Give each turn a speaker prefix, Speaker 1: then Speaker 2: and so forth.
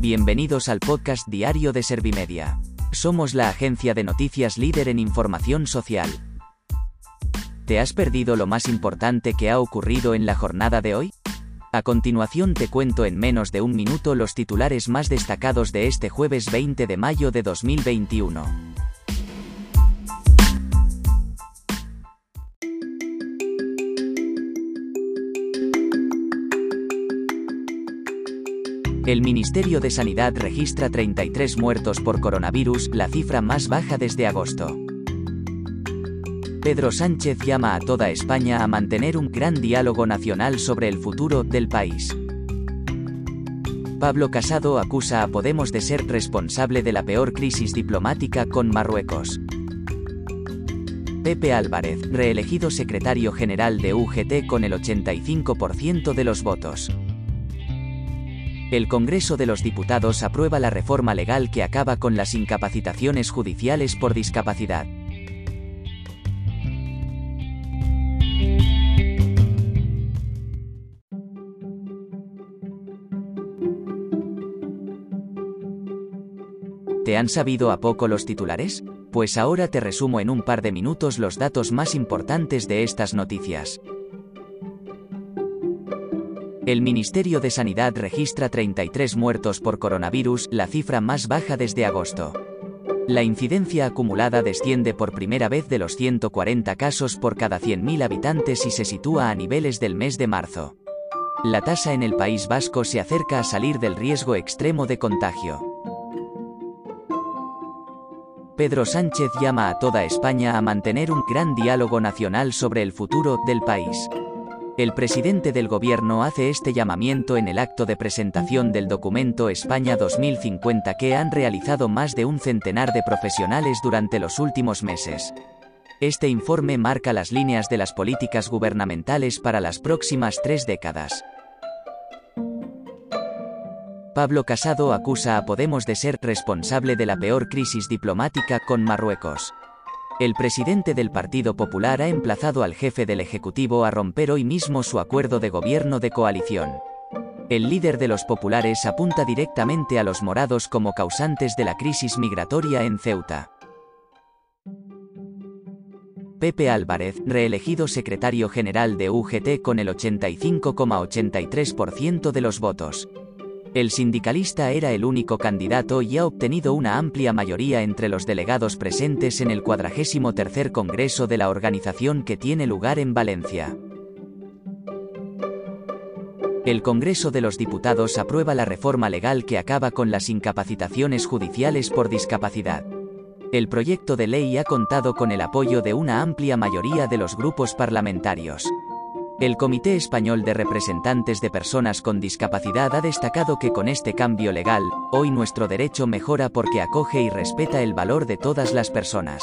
Speaker 1: Bienvenidos al podcast diario de Servimedia. Somos la agencia de noticias líder en información social. ¿Te has perdido lo más importante que ha ocurrido en la jornada de hoy? A continuación te cuento en menos de un minuto los titulares más destacados de este jueves 20 de mayo de 2021. El Ministerio de Sanidad registra 33 muertos por coronavirus, la cifra más baja desde agosto. Pedro Sánchez llama a toda España a mantener un gran diálogo nacional sobre el futuro del país. Pablo Casado acusa a Podemos de ser responsable de la peor crisis diplomática con Marruecos. Pepe Álvarez, reelegido secretario general de UGT con el 85% de los votos. El Congreso de los Diputados aprueba la reforma legal que acaba con las incapacitaciones judiciales por discapacidad. ¿Te han sabido a poco los titulares? Pues ahora te resumo en un par de minutos los datos más importantes de estas noticias. El Ministerio de Sanidad registra 33 muertos por coronavirus, la cifra más baja desde agosto. La incidencia acumulada desciende por primera vez de los 140 casos por cada 100.000 habitantes y se sitúa a niveles del mes de marzo. La tasa en el País Vasco se acerca a salir del riesgo extremo de contagio. Pedro Sánchez llama a toda España a mantener un gran diálogo nacional sobre el futuro del país. El presidente del gobierno hace este llamamiento en el acto de presentación del documento España 2050 que han realizado más de un centenar de profesionales durante los últimos meses. Este informe marca las líneas de las políticas gubernamentales para las próximas tres décadas. Pablo Casado acusa a Podemos de ser responsable de la peor crisis diplomática con Marruecos. El presidente del Partido Popular ha emplazado al jefe del Ejecutivo a romper hoy mismo su acuerdo de gobierno de coalición. El líder de los populares apunta directamente a los morados como causantes de la crisis migratoria en Ceuta. Pepe Álvarez, reelegido secretario general de UGT con el 85,83% de los votos. El sindicalista era el único candidato y ha obtenido una amplia mayoría entre los delegados presentes en el 43 Congreso de la organización que tiene lugar en Valencia. El Congreso de los Diputados aprueba la reforma legal que acaba con las incapacitaciones judiciales por discapacidad. El proyecto de ley ha contado con el apoyo de una amplia mayoría de los grupos parlamentarios. El Comité Español de Representantes de Personas con Discapacidad ha destacado que con este cambio legal, hoy nuestro derecho mejora porque acoge y respeta el valor de todas las personas.